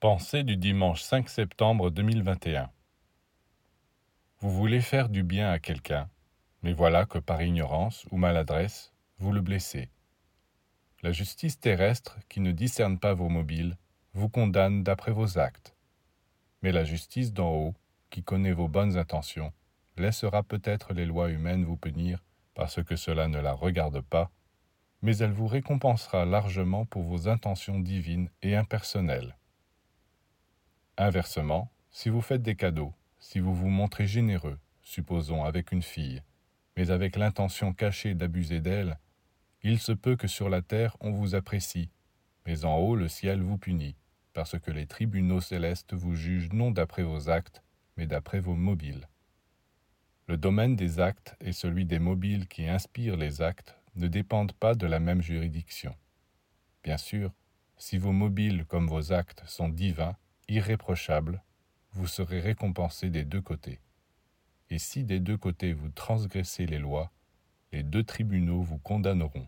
Pensée du dimanche 5 septembre 2021 Vous voulez faire du bien à quelqu'un, mais voilà que par ignorance ou maladresse, vous le blessez. La justice terrestre, qui ne discerne pas vos mobiles, vous condamne d'après vos actes. Mais la justice d'en haut, qui connaît vos bonnes intentions, laissera peut-être les lois humaines vous punir parce que cela ne la regarde pas, mais elle vous récompensera largement pour vos intentions divines et impersonnelles. Inversement, si vous faites des cadeaux, si vous vous montrez généreux, supposons avec une fille, mais avec l'intention cachée d'abuser d'elle, il se peut que sur la terre on vous apprécie, mais en haut le ciel vous punit, parce que les tribunaux célestes vous jugent non d'après vos actes, mais d'après vos mobiles. Le domaine des actes et celui des mobiles qui inspirent les actes ne dépendent pas de la même juridiction. Bien sûr, si vos mobiles comme vos actes sont divins, irréprochable, vous serez récompensé des deux côtés. Et si des deux côtés vous transgressez les lois, les deux tribunaux vous condamneront.